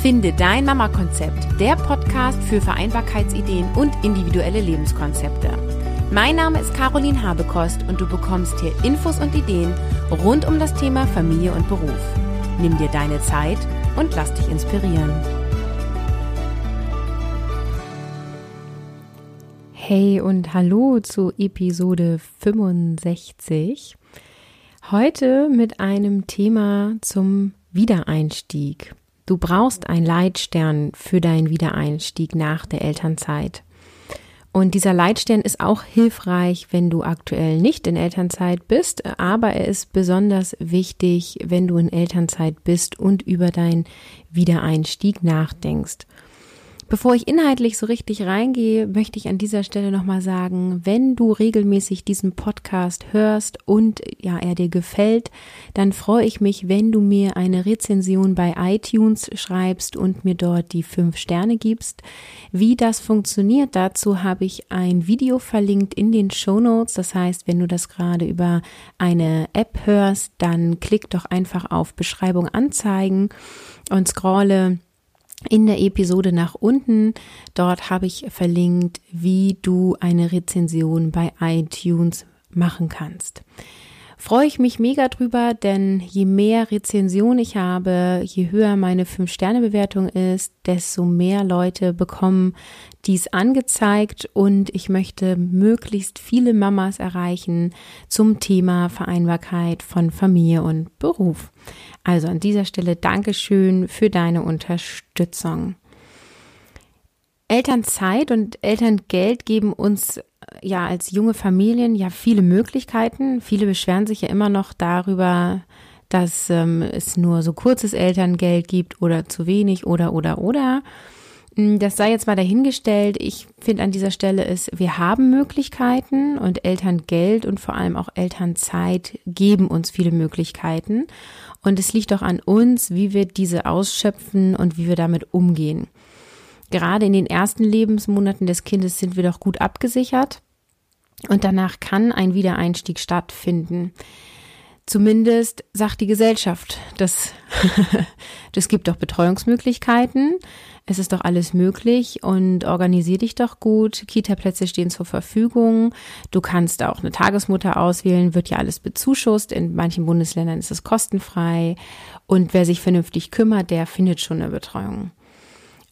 Finde dein Mama-Konzept, der Podcast für Vereinbarkeitsideen und individuelle Lebenskonzepte. Mein Name ist Caroline Habekost und du bekommst hier Infos und Ideen rund um das Thema Familie und Beruf. Nimm dir deine Zeit und lass dich inspirieren. Hey und hallo zu Episode 65. Heute mit einem Thema zum Wiedereinstieg. Du brauchst einen Leitstern für deinen Wiedereinstieg nach der Elternzeit. Und dieser Leitstern ist auch hilfreich, wenn du aktuell nicht in Elternzeit bist, aber er ist besonders wichtig, wenn du in Elternzeit bist und über deinen Wiedereinstieg nachdenkst. Bevor ich inhaltlich so richtig reingehe, möchte ich an dieser Stelle nochmal sagen, wenn du regelmäßig diesen Podcast hörst und ja, er dir gefällt, dann freue ich mich, wenn du mir eine Rezension bei iTunes schreibst und mir dort die fünf Sterne gibst. Wie das funktioniert, dazu habe ich ein Video verlinkt in den Show Notes. Das heißt, wenn du das gerade über eine App hörst, dann klick doch einfach auf Beschreibung anzeigen und scrolle in der Episode nach unten. Dort habe ich verlinkt, wie du eine Rezension bei iTunes machen kannst freue ich mich mega drüber, denn je mehr Rezension ich habe, je höher meine 5-Sterne-Bewertung ist, desto mehr Leute bekommen dies angezeigt und ich möchte möglichst viele Mamas erreichen zum Thema Vereinbarkeit von Familie und Beruf. Also an dieser Stelle Dankeschön für deine Unterstützung. Elternzeit und Elterngeld geben uns ja als junge Familien ja viele Möglichkeiten. Viele beschweren sich ja immer noch darüber, dass ähm, es nur so kurzes Elterngeld gibt oder zu wenig oder oder oder. Hm, das sei jetzt mal dahingestellt. Ich finde an dieser Stelle ist, wir haben Möglichkeiten und Elterngeld und vor allem auch Elternzeit geben uns viele Möglichkeiten. Und es liegt doch an uns, wie wir diese ausschöpfen und wie wir damit umgehen. Gerade in den ersten Lebensmonaten des Kindes sind wir doch gut abgesichert und danach kann ein Wiedereinstieg stattfinden. Zumindest sagt die Gesellschaft, das, das gibt doch Betreuungsmöglichkeiten. Es ist doch alles möglich und organisier dich doch gut. Kita-Plätze stehen zur Verfügung. Du kannst auch eine Tagesmutter auswählen, wird ja alles bezuschusst. In manchen Bundesländern ist es kostenfrei. Und wer sich vernünftig kümmert, der findet schon eine Betreuung.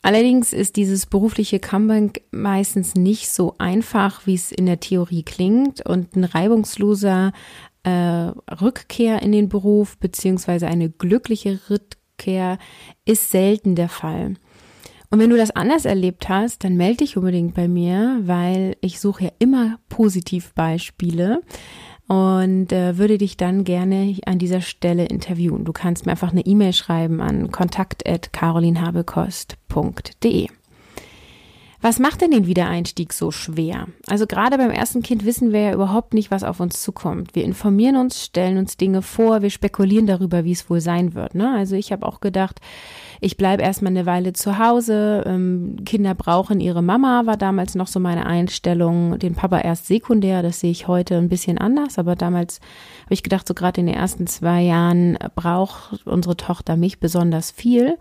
Allerdings ist dieses berufliche Comeback meistens nicht so einfach, wie es in der Theorie klingt und ein reibungsloser äh, Rückkehr in den Beruf beziehungsweise eine glückliche Rückkehr ist selten der Fall. Und wenn du das anders erlebt hast, dann melde dich unbedingt bei mir, weil ich suche ja immer Positivbeispiele und äh, würde dich dann gerne an dieser Stelle interviewen. Du kannst mir einfach eine E-Mail schreiben an kontakt@carolinhabekost.de. Was macht denn den Wiedereinstieg so schwer? Also gerade beim ersten Kind wissen wir ja überhaupt nicht, was auf uns zukommt. Wir informieren uns, stellen uns Dinge vor, wir spekulieren darüber, wie es wohl sein wird. Ne? Also ich habe auch gedacht, ich bleibe erstmal eine Weile zu Hause. Ähm, Kinder brauchen ihre Mama, war damals noch so meine Einstellung. Den Papa erst sekundär, das sehe ich heute ein bisschen anders, aber damals habe ich gedacht, so gerade in den ersten zwei Jahren braucht unsere Tochter mich besonders viel.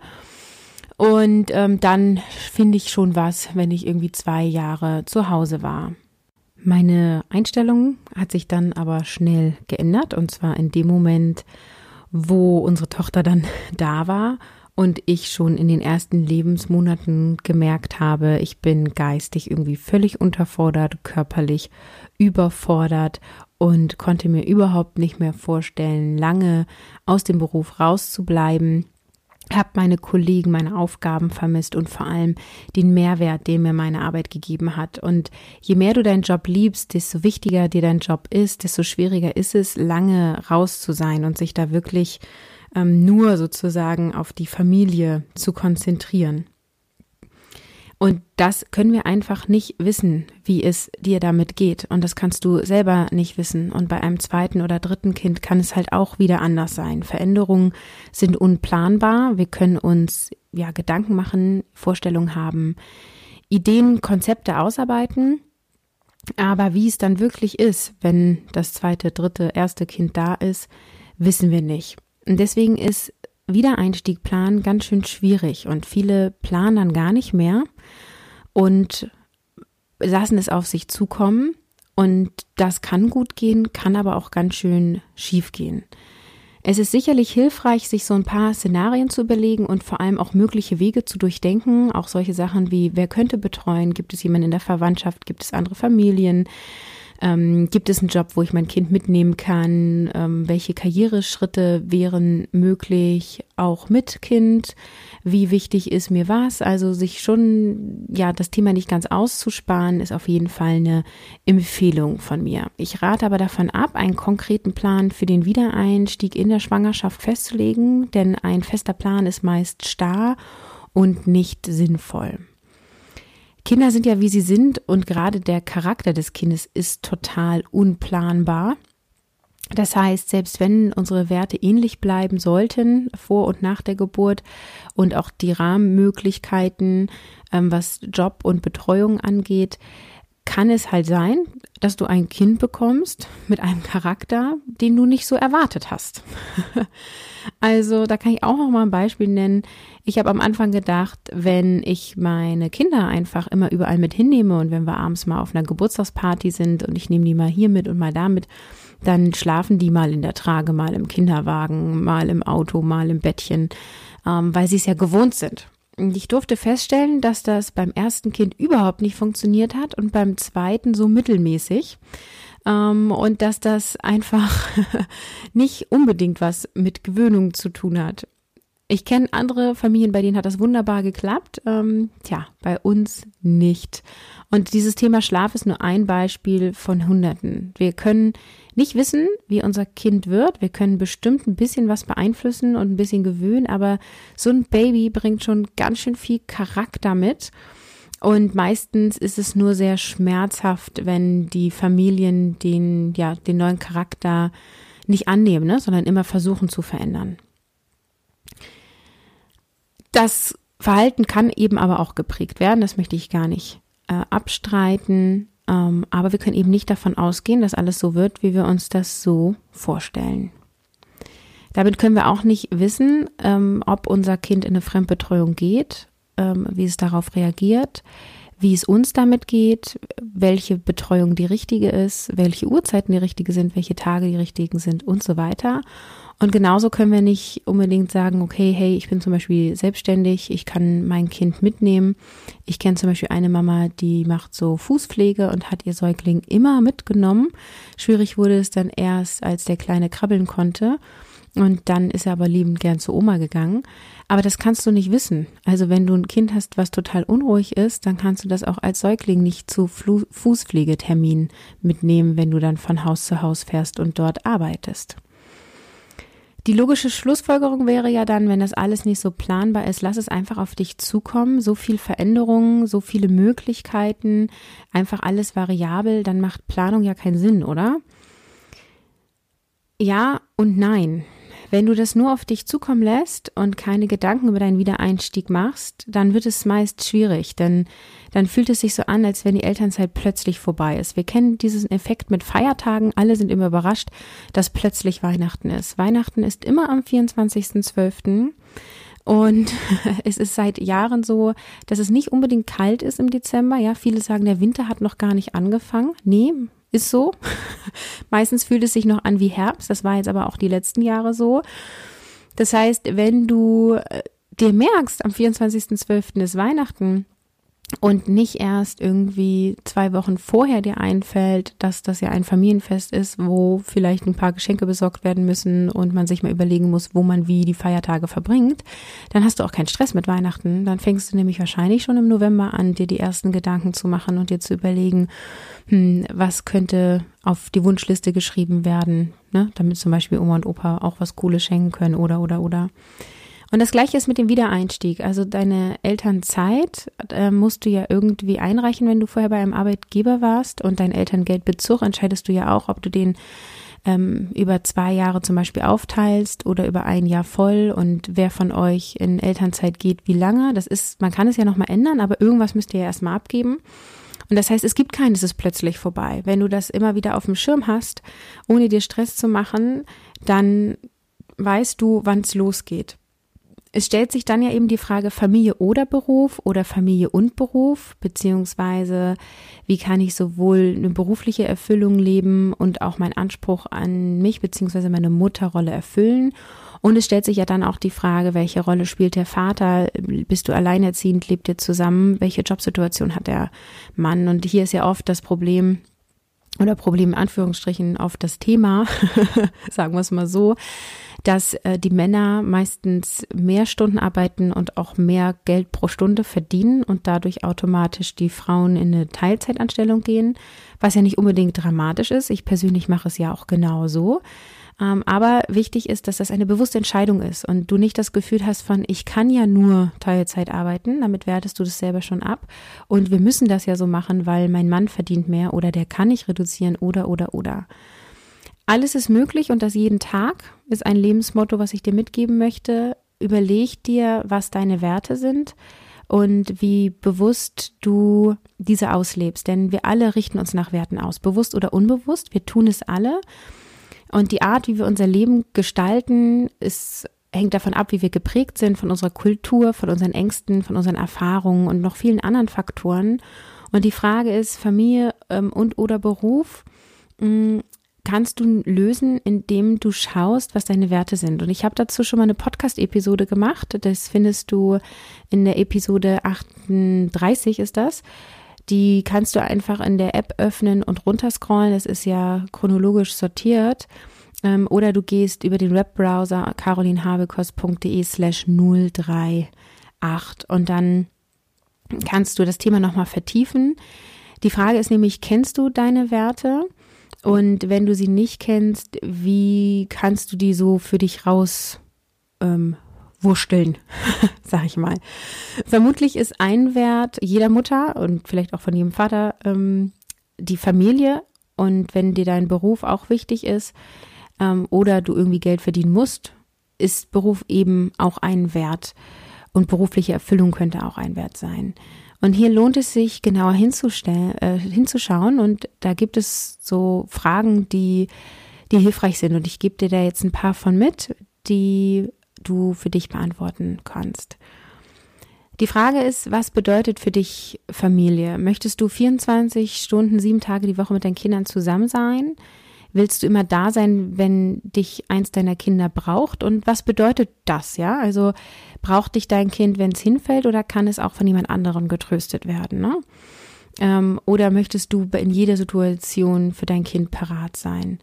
Und ähm, dann finde ich schon was, wenn ich irgendwie zwei Jahre zu Hause war. Meine Einstellung hat sich dann aber schnell geändert und zwar in dem Moment, wo unsere Tochter dann da war und ich schon in den ersten Lebensmonaten gemerkt habe, ich bin geistig irgendwie völlig unterfordert, körperlich überfordert und konnte mir überhaupt nicht mehr vorstellen, lange aus dem Beruf rauszubleiben habe meine Kollegen, meine Aufgaben vermisst und vor allem den Mehrwert, den mir meine Arbeit gegeben hat. Und je mehr du deinen Job liebst, desto wichtiger dir dein Job ist, desto schwieriger ist es, lange raus zu sein und sich da wirklich ähm, nur sozusagen auf die Familie zu konzentrieren. Und das können wir einfach nicht wissen, wie es dir damit geht. Und das kannst du selber nicht wissen. Und bei einem zweiten oder dritten Kind kann es halt auch wieder anders sein. Veränderungen sind unplanbar. Wir können uns ja Gedanken machen, Vorstellungen haben, Ideen, Konzepte ausarbeiten. Aber wie es dann wirklich ist, wenn das zweite, dritte, erste Kind da ist, wissen wir nicht. Und deswegen ist Wiedereinstieg planen ganz schön schwierig und viele planen dann gar nicht mehr und lassen es auf sich zukommen und das kann gut gehen, kann aber auch ganz schön schief gehen. Es ist sicherlich hilfreich, sich so ein paar Szenarien zu überlegen und vor allem auch mögliche Wege zu durchdenken. Auch solche Sachen wie, wer könnte betreuen? Gibt es jemanden in der Verwandtschaft? Gibt es andere Familien? Ähm, gibt es einen Job, wo ich mein Kind mitnehmen kann? Ähm, welche Karriereschritte wären möglich, auch mit Kind? Wie wichtig ist mir was? Also sich schon, ja, das Thema nicht ganz auszusparen, ist auf jeden Fall eine Empfehlung von mir. Ich rate aber davon ab, einen konkreten Plan für den Wiedereinstieg in der Schwangerschaft festzulegen, denn ein fester Plan ist meist starr und nicht sinnvoll. Kinder sind ja, wie sie sind und gerade der Charakter des Kindes ist total unplanbar. Das heißt, selbst wenn unsere Werte ähnlich bleiben sollten vor und nach der Geburt und auch die Rahmenmöglichkeiten, ähm, was Job und Betreuung angeht, kann es halt sein, dass du ein Kind bekommst mit einem Charakter, den du nicht so erwartet hast. also da kann ich auch noch mal ein Beispiel nennen. Ich habe am Anfang gedacht, wenn ich meine Kinder einfach immer überall mit hinnehme und wenn wir abends mal auf einer Geburtstagsparty sind und ich nehme die mal hier mit und mal damit, dann schlafen die mal in der Trage, mal im Kinderwagen, mal im Auto, mal im Bettchen, ähm, weil sie es ja gewohnt sind. Ich durfte feststellen, dass das beim ersten Kind überhaupt nicht funktioniert hat und beim zweiten so mittelmäßig. Ähm, und dass das einfach nicht unbedingt was mit Gewöhnung zu tun hat. Ich kenne andere Familien, bei denen hat das wunderbar geklappt. Ähm, tja, bei uns nicht. Und dieses Thema Schlaf ist nur ein Beispiel von Hunderten. Wir können nicht wissen, wie unser Kind wird. Wir können bestimmt ein bisschen was beeinflussen und ein bisschen gewöhnen, aber so ein Baby bringt schon ganz schön viel Charakter mit. Und meistens ist es nur sehr schmerzhaft, wenn die Familien den, ja, den neuen Charakter nicht annehmen, ne, sondern immer versuchen zu verändern. Das Verhalten kann eben aber auch geprägt werden, das möchte ich gar nicht äh, abstreiten. Ähm, aber wir können eben nicht davon ausgehen, dass alles so wird, wie wir uns das so vorstellen. Damit können wir auch nicht wissen, ähm, ob unser Kind in eine Fremdbetreuung geht, ähm, wie es darauf reagiert, wie es uns damit geht, welche Betreuung die richtige ist, welche Uhrzeiten die richtige sind, welche Tage die richtigen sind und so weiter. Und genauso können wir nicht unbedingt sagen, okay, hey, ich bin zum Beispiel selbstständig, ich kann mein Kind mitnehmen. Ich kenne zum Beispiel eine Mama, die macht so Fußpflege und hat ihr Säugling immer mitgenommen. Schwierig wurde es dann erst, als der Kleine krabbeln konnte. Und dann ist er aber liebend gern zu Oma gegangen. Aber das kannst du nicht wissen. Also wenn du ein Kind hast, was total unruhig ist, dann kannst du das auch als Säugling nicht zu Fußpflegetermin mitnehmen, wenn du dann von Haus zu Haus fährst und dort arbeitest. Die logische Schlussfolgerung wäre ja dann, wenn das alles nicht so planbar ist, lass es einfach auf dich zukommen. So viel Veränderungen, so viele Möglichkeiten, einfach alles variabel, dann macht Planung ja keinen Sinn, oder? Ja und nein. Wenn du das nur auf dich zukommen lässt und keine Gedanken über deinen Wiedereinstieg machst, dann wird es meist schwierig, denn dann fühlt es sich so an, als wenn die Elternzeit plötzlich vorbei ist. Wir kennen diesen Effekt mit Feiertagen. Alle sind immer überrascht, dass plötzlich Weihnachten ist. Weihnachten ist immer am 24.12. Und es ist seit Jahren so, dass es nicht unbedingt kalt ist im Dezember. Ja, viele sagen, der Winter hat noch gar nicht angefangen. Nee, ist so. Meistens fühlt es sich noch an wie Herbst. Das war jetzt aber auch die letzten Jahre so. Das heißt, wenn du äh, dir merkst, am 24.12. ist Weihnachten, und nicht erst irgendwie zwei Wochen vorher dir einfällt, dass das ja ein Familienfest ist, wo vielleicht ein paar Geschenke besorgt werden müssen und man sich mal überlegen muss, wo man wie die Feiertage verbringt, dann hast du auch keinen Stress mit Weihnachten. Dann fängst du nämlich wahrscheinlich schon im November an, dir die ersten Gedanken zu machen und dir zu überlegen, hm, was könnte auf die Wunschliste geschrieben werden, ne? damit zum Beispiel Oma und Opa auch was Cooles schenken können oder oder oder. Und das gleiche ist mit dem Wiedereinstieg. Also deine Elternzeit äh, musst du ja irgendwie einreichen, wenn du vorher bei einem Arbeitgeber warst und dein Elterngeldbezug entscheidest du ja auch, ob du den ähm, über zwei Jahre zum Beispiel aufteilst oder über ein Jahr voll und wer von euch in Elternzeit geht, wie lange. Das ist, man kann es ja nochmal ändern, aber irgendwas müsst ihr ja erstmal abgeben. Und das heißt, es gibt keines, es ist plötzlich vorbei. Wenn du das immer wieder auf dem Schirm hast, ohne dir Stress zu machen, dann weißt du, wann es losgeht. Es stellt sich dann ja eben die Frage Familie oder Beruf oder Familie und Beruf, beziehungsweise wie kann ich sowohl eine berufliche Erfüllung leben und auch meinen Anspruch an mich beziehungsweise meine Mutterrolle erfüllen. Und es stellt sich ja dann auch die Frage, welche Rolle spielt der Vater? Bist du alleinerziehend? Lebt ihr zusammen? Welche Jobsituation hat der Mann? Und hier ist ja oft das Problem, oder Problem in Anführungsstrichen auf das Thema, sagen wir es mal so, dass äh, die Männer meistens mehr Stunden arbeiten und auch mehr Geld pro Stunde verdienen und dadurch automatisch die Frauen in eine Teilzeitanstellung gehen, was ja nicht unbedingt dramatisch ist. Ich persönlich mache es ja auch genau so. Ähm, aber wichtig ist, dass das eine bewusste Entscheidung ist und du nicht das Gefühl hast von, ich kann ja nur Teilzeit arbeiten, damit wertest du das selber schon ab. Und wir müssen das ja so machen, weil mein Mann verdient mehr oder der kann nicht reduzieren oder, oder, oder. Alles ist möglich und das jeden Tag ist ein Lebensmotto, was ich dir mitgeben möchte. Überleg dir, was deine Werte sind und wie bewusst du diese auslebst. Denn wir alle richten uns nach Werten aus, bewusst oder unbewusst. Wir tun es alle. Und die Art, wie wir unser Leben gestalten, ist, hängt davon ab, wie wir geprägt sind, von unserer Kultur, von unseren Ängsten, von unseren Erfahrungen und noch vielen anderen Faktoren. Und die Frage ist, Familie ähm, und oder Beruf, mh, mm, kannst du lösen, indem du schaust, was deine Werte sind. Und ich habe dazu schon mal eine Podcast-Episode gemacht. Das findest du in der Episode 38 ist das. Die kannst du einfach in der App öffnen und runterscrollen. Das ist ja chronologisch sortiert. Ähm, oder du gehst über den Webbrowser carolinhabekost.de slash 038 und dann kannst du das Thema nochmal vertiefen. Die Frage ist nämlich, kennst du deine Werte? Und wenn du sie nicht kennst, wie kannst du die so für dich raus ähm, wursteln, sag ich mal. Vermutlich ist ein Wert jeder Mutter und vielleicht auch von jedem Vater ähm, die Familie. Und wenn dir dein Beruf auch wichtig ist ähm, oder du irgendwie Geld verdienen musst, ist Beruf eben auch ein Wert. Und berufliche Erfüllung könnte auch ein Wert sein. Und hier lohnt es sich genauer äh, hinzuschauen und da gibt es so Fragen, die, die hilfreich sind und ich gebe dir da jetzt ein paar von mit, die du für dich beantworten kannst. Die Frage ist, was bedeutet für dich Familie? Möchtest du 24 Stunden, sieben Tage die Woche mit deinen Kindern zusammen sein? Willst du immer da sein, wenn dich eins deiner Kinder braucht? Und was bedeutet das, ja? Also braucht dich dein Kind, wenn es hinfällt, oder kann es auch von jemand anderem getröstet werden, ne? Ähm, oder möchtest du in jeder Situation für dein Kind parat sein?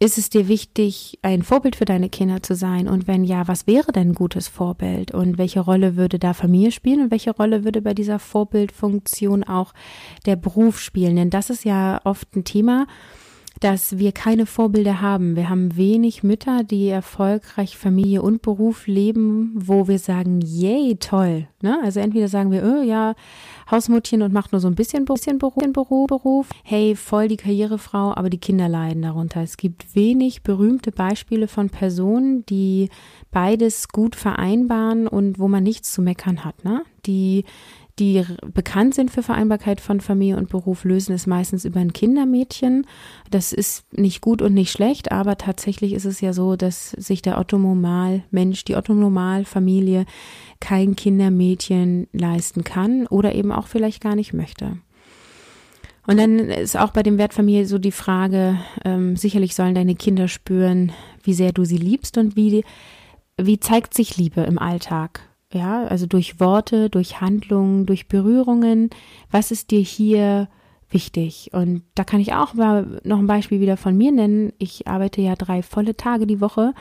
Ist es dir wichtig, ein Vorbild für deine Kinder zu sein? Und wenn ja, was wäre denn ein gutes Vorbild? Und welche Rolle würde da Familie spielen? Und welche Rolle würde bei dieser Vorbildfunktion auch der Beruf spielen? Denn das ist ja oft ein Thema, dass wir keine Vorbilder haben. Wir haben wenig Mütter, die erfolgreich Familie und Beruf leben, wo wir sagen, yay, toll. Ne? Also entweder sagen wir, oh, ja, Hausmuttchen und macht nur so ein bisschen, bisschen Beruf, Beruf, Beruf. Hey, voll die Karrierefrau, aber die Kinder leiden darunter. Es gibt wenig berühmte Beispiele von Personen, die beides gut vereinbaren und wo man nichts zu meckern hat, ne? Die die bekannt sind für Vereinbarkeit von Familie und Beruf, lösen es meistens über ein Kindermädchen. Das ist nicht gut und nicht schlecht, aber tatsächlich ist es ja so, dass sich der Otto-Normal-Mensch, die Otto-Normal-Familie kein Kindermädchen leisten kann oder eben auch vielleicht gar nicht möchte. Und dann ist auch bei dem Wertfamilie so die Frage, ähm, sicherlich sollen deine Kinder spüren, wie sehr du sie liebst und wie, wie zeigt sich Liebe im Alltag ja, also durch Worte, durch Handlungen, durch Berührungen. Was ist dir hier wichtig? Und da kann ich auch mal noch ein Beispiel wieder von mir nennen. Ich arbeite ja drei volle Tage die Woche,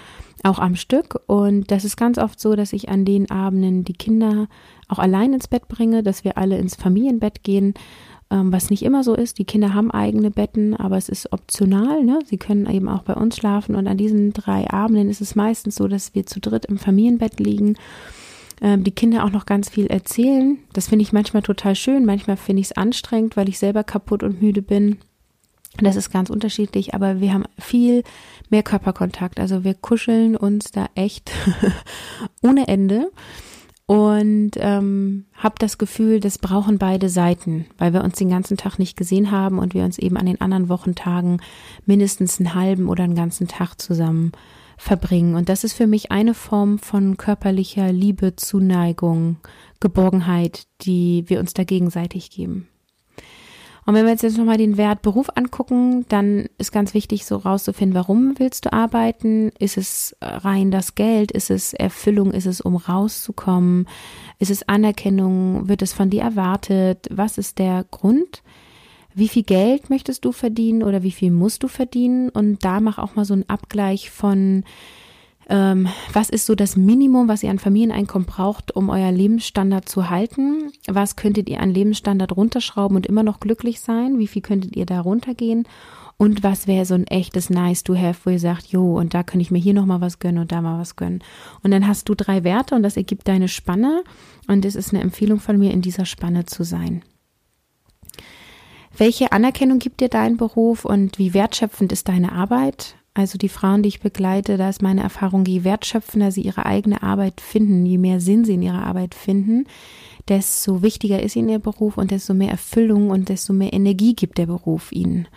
auch am Stück. Und das ist ganz oft so, dass ich an den Abenden die Kinder auch allein ins Bett bringe, dass wir alle ins Familienbett gehen ähm, was nicht immer so ist. Die Kinder haben eigene Betten, aber es ist optional. Ne? Sie können eben auch bei uns schlafen. Und an diesen drei Abenden ist es meistens so, dass wir zu dritt im Familienbett liegen die Kinder auch noch ganz viel erzählen. Das finde ich manchmal total schön, manchmal finde ich es anstrengend, weil ich selber kaputt und müde bin. Das ist ganz unterschiedlich, aber wir haben viel mehr Körperkontakt. Also wir kuscheln uns da echt ohne Ende und ähm, habe das Gefühl, das brauchen beide Seiten, weil wir uns den ganzen Tag nicht gesehen haben und wir uns eben an den anderen Wochentagen mindestens einen halben oder einen ganzen Tag zusammen verbringen. Und das ist für mich eine Form von körperlicher Liebe, Zuneigung, Geborgenheit, die wir uns da gegenseitig geben. Und wenn wir jetzt nochmal den Wert Beruf angucken, dann ist ganz wichtig, so rauszufinden, warum willst du arbeiten? Ist es rein das Geld? Ist es Erfüllung? Ist es, um rauszukommen? Ist es Anerkennung? Wird es von dir erwartet? Was ist der Grund? Wie viel Geld möchtest du verdienen oder wie viel musst du verdienen? Und da mach auch mal so einen Abgleich von, ähm, was ist so das Minimum, was ihr an Familieneinkommen braucht, um euer Lebensstandard zu halten? Was könntet ihr an Lebensstandard runterschrauben und immer noch glücklich sein? Wie viel könntet ihr da runtergehen? Und was wäre so ein echtes Nice to have, wo ihr sagt, jo, und da könnte ich mir hier nochmal was gönnen und da mal was gönnen. Und dann hast du drei Werte und das ergibt deine Spanne. Und es ist eine Empfehlung von mir, in dieser Spanne zu sein. Welche Anerkennung gibt dir dein Beruf und wie wertschöpfend ist deine Arbeit? Also die Frauen, die ich begleite, da ist meine Erfahrung, je wertschöpfender sie ihre eigene Arbeit finden, je mehr Sinn sie in ihrer Arbeit finden, desto wichtiger ist ihnen ihr Beruf und desto mehr Erfüllung und desto mehr Energie gibt der Beruf ihnen.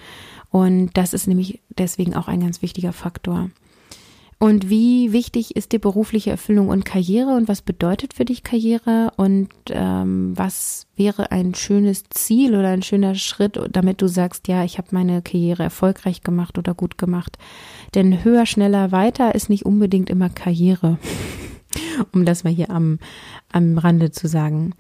Und das ist nämlich deswegen auch ein ganz wichtiger Faktor. Und wie wichtig ist dir berufliche Erfüllung und Karriere und was bedeutet für dich Karriere und ähm, was wäre ein schönes Ziel oder ein schöner Schritt, damit du sagst, ja, ich habe meine Karriere erfolgreich gemacht oder gut gemacht. Denn höher, schneller, weiter ist nicht unbedingt immer Karriere, um das mal hier am, am Rande zu sagen.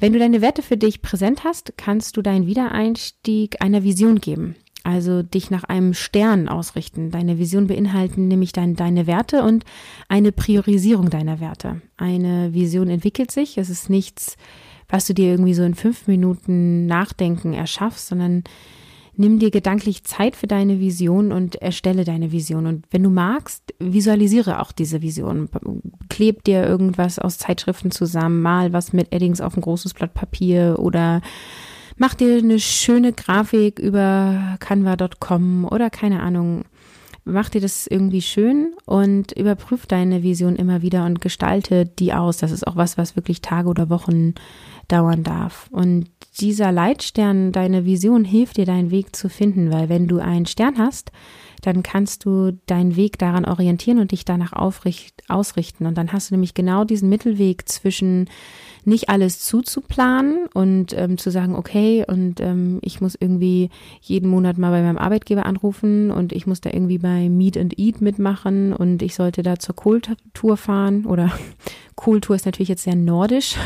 Wenn du deine Werte für dich präsent hast, kannst du deinen Wiedereinstieg einer Vision geben also dich nach einem Stern ausrichten. Deine Vision beinhalten nämlich dein, deine Werte und eine Priorisierung deiner Werte. Eine Vision entwickelt sich. Es ist nichts, was du dir irgendwie so in fünf Minuten Nachdenken erschaffst, sondern nimm dir gedanklich Zeit für deine Vision und erstelle deine Vision. Und wenn du magst, visualisiere auch diese Vision. Kleb dir irgendwas aus Zeitschriften zusammen, mal was mit Eddings auf ein großes Blatt Papier oder mach dir eine schöne Grafik über canva.com oder keine Ahnung. Mach dir das irgendwie schön und überprüf deine Vision immer wieder und gestalte die aus. Das ist auch was, was wirklich Tage oder Wochen dauern darf. Und dieser Leitstern, deine Vision hilft dir, deinen Weg zu finden, weil wenn du einen Stern hast, dann kannst du deinen Weg daran orientieren und dich danach aufricht, ausrichten. Und dann hast du nämlich genau diesen Mittelweg zwischen nicht alles zuzuplanen und ähm, zu sagen, okay, und ähm, ich muss irgendwie jeden Monat mal bei meinem Arbeitgeber anrufen und ich muss da irgendwie bei Meet and Eat mitmachen und ich sollte da zur Kohltour fahren oder Kohltour ist natürlich jetzt sehr nordisch,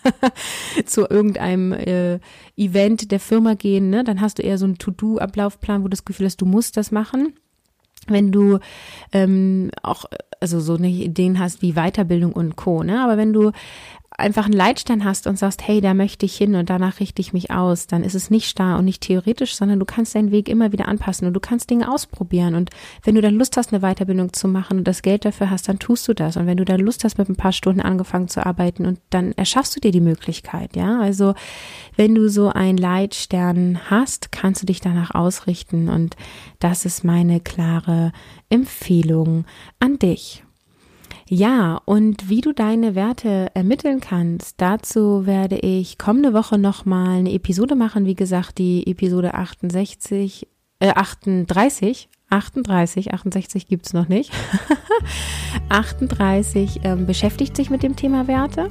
zu irgendeinem äh, Event der Firma gehen, ne? dann hast du eher so einen To-Do-Ablaufplan, wo du das Gefühl hast, du musst das machen wenn du ähm, auch also so eine Ideen hast wie Weiterbildung und Co. Ne? Aber wenn du einfach einen Leitstern hast und sagst, hey, da möchte ich hin und danach richte ich mich aus, dann ist es nicht starr und nicht theoretisch, sondern du kannst deinen Weg immer wieder anpassen und du kannst Dinge ausprobieren. Und wenn du dann Lust hast, eine Weiterbildung zu machen und das Geld dafür hast, dann tust du das. Und wenn du dann Lust hast, mit ein paar Stunden angefangen zu arbeiten und dann erschaffst du dir die Möglichkeit, ja. Also wenn du so einen Leitstern hast, kannst du dich danach ausrichten. Und das ist meine klare Empfehlung an dich. Ja, und wie du deine Werte ermitteln kannst, dazu werde ich kommende Woche nochmal eine Episode machen. Wie gesagt, die Episode 68, äh, 38, 38, 68 gibt's noch nicht. 38 ähm, beschäftigt sich mit dem Thema Werte.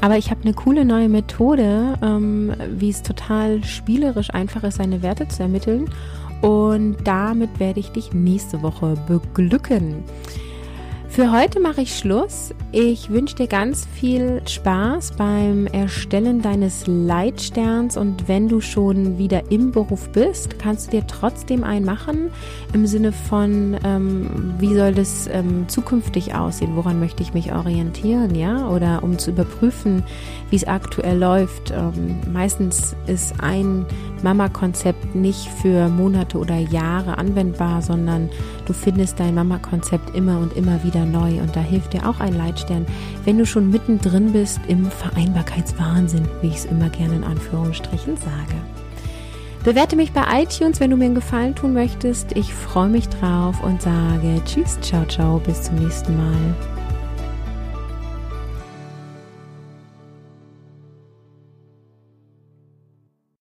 Aber ich habe eine coole neue Methode, ähm, wie es total spielerisch einfach ist, seine Werte zu ermitteln. Und damit werde ich dich nächste Woche beglücken. Für heute mache ich Schluss. Ich wünsche dir ganz viel Spaß beim Erstellen deines Leitsterns und wenn du schon wieder im Beruf bist, kannst du dir trotzdem einen machen im Sinne von, ähm, wie soll das ähm, zukünftig aussehen, woran möchte ich mich orientieren, ja, oder um zu überprüfen, wie es aktuell läuft. Ähm, meistens ist ein Mama-Konzept nicht für Monate oder Jahre anwendbar, sondern du findest dein Mama-Konzept immer und immer wieder neu und da hilft dir auch ein Leitstern, wenn du schon mittendrin bist im Vereinbarkeitswahnsinn, wie ich es immer gerne in Anführungsstrichen sage. Bewerte mich bei iTunes, wenn du mir einen Gefallen tun möchtest. Ich freue mich drauf und sage Tschüss, ciao, ciao, bis zum nächsten Mal.